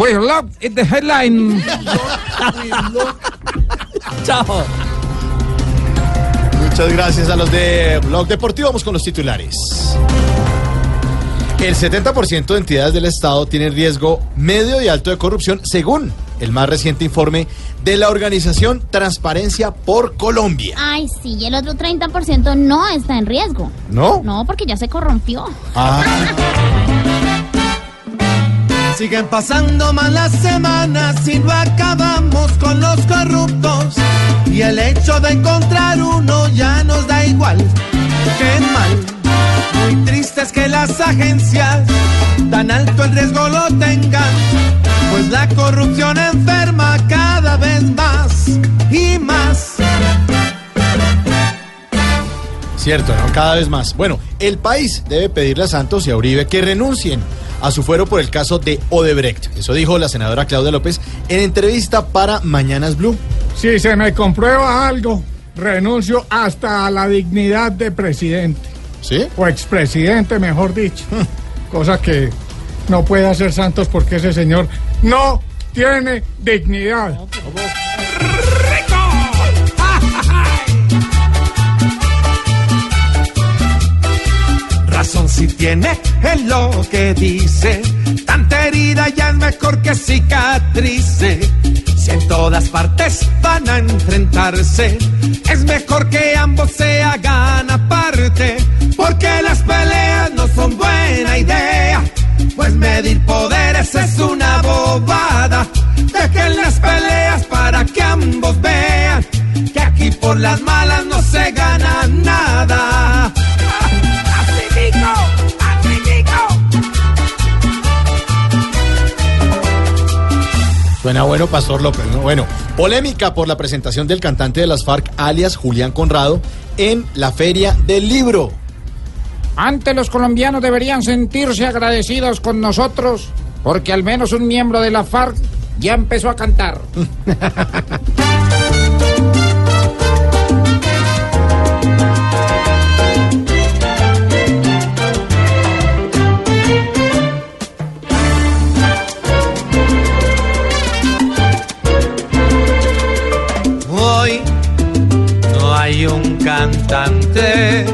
We love in the headline. Chao. Muchas gracias a los de Blog Deportivo. Vamos con los titulares. El 70% de entidades del Estado tienen riesgo medio y alto de corrupción, según el más reciente informe de la organización Transparencia por Colombia. Ay, sí, y el otro 30% no está en riesgo. ¿No? No, porque ya se corrompió. Ah, Siguen pasando malas semanas y no acabamos con los corruptos. Y el hecho de encontrar uno ya nos da igual. Qué mal. Muy triste es que las agencias tan alto el riesgo lo tengan. Pues la corrupción enferma cada vez más y más. cierto, ¿no? Cada vez más. Bueno, el país debe pedirle a Santos y a Uribe que renuncien a su fuero por el caso de Odebrecht. Eso dijo la senadora Claudia López en entrevista para Mañanas Blue. Si se me comprueba algo, renuncio hasta a la dignidad de presidente. ¿Sí? O expresidente, mejor dicho. Cosa que no puede hacer Santos porque ese señor no tiene dignidad. Si tiene en lo que dice. Tanta herida ya es mejor que cicatrice. Si en todas partes van a enfrentarse, es mejor que ambos se hagan aparte. Porque las peleas no son buena idea. Pues medir poderes es una bobada. Dejen las peleas para que ambos vean que aquí por las malas no se gana nada. Suena bueno, Pastor López, ¿no? Bueno, polémica por la presentación del cantante de las FARC, alias Julián Conrado, en la Feria del Libro. Antes los colombianos deberían sentirse agradecidos con nosotros porque al menos un miembro de la FARC ya empezó a cantar. un cantante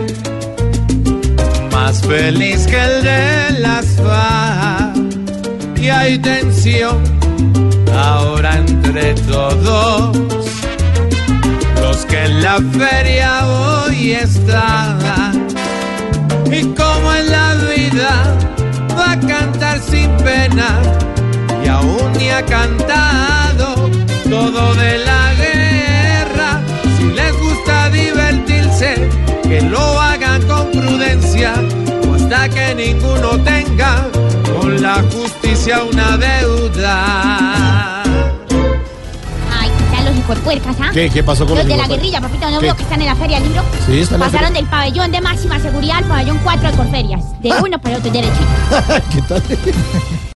más feliz que el de las FARC. Y hay tensión ahora entre todos los que en la feria hoy están. Y como en la vida va a cantar sin pena y aún ni ha cantado todo ninguno tenga con la justicia una deuda. Ay, ya los hijos de puercas, ¿ah? ¿Qué, qué pasó con Los los de la guerrilla, papito, ¿no ¿Qué? veo que están en la feria del libro? Sí, están en la Pasaron feria. del pabellón de máxima seguridad al pabellón 4 de Corferias. De uno para otro derechito. ¿Qué tal?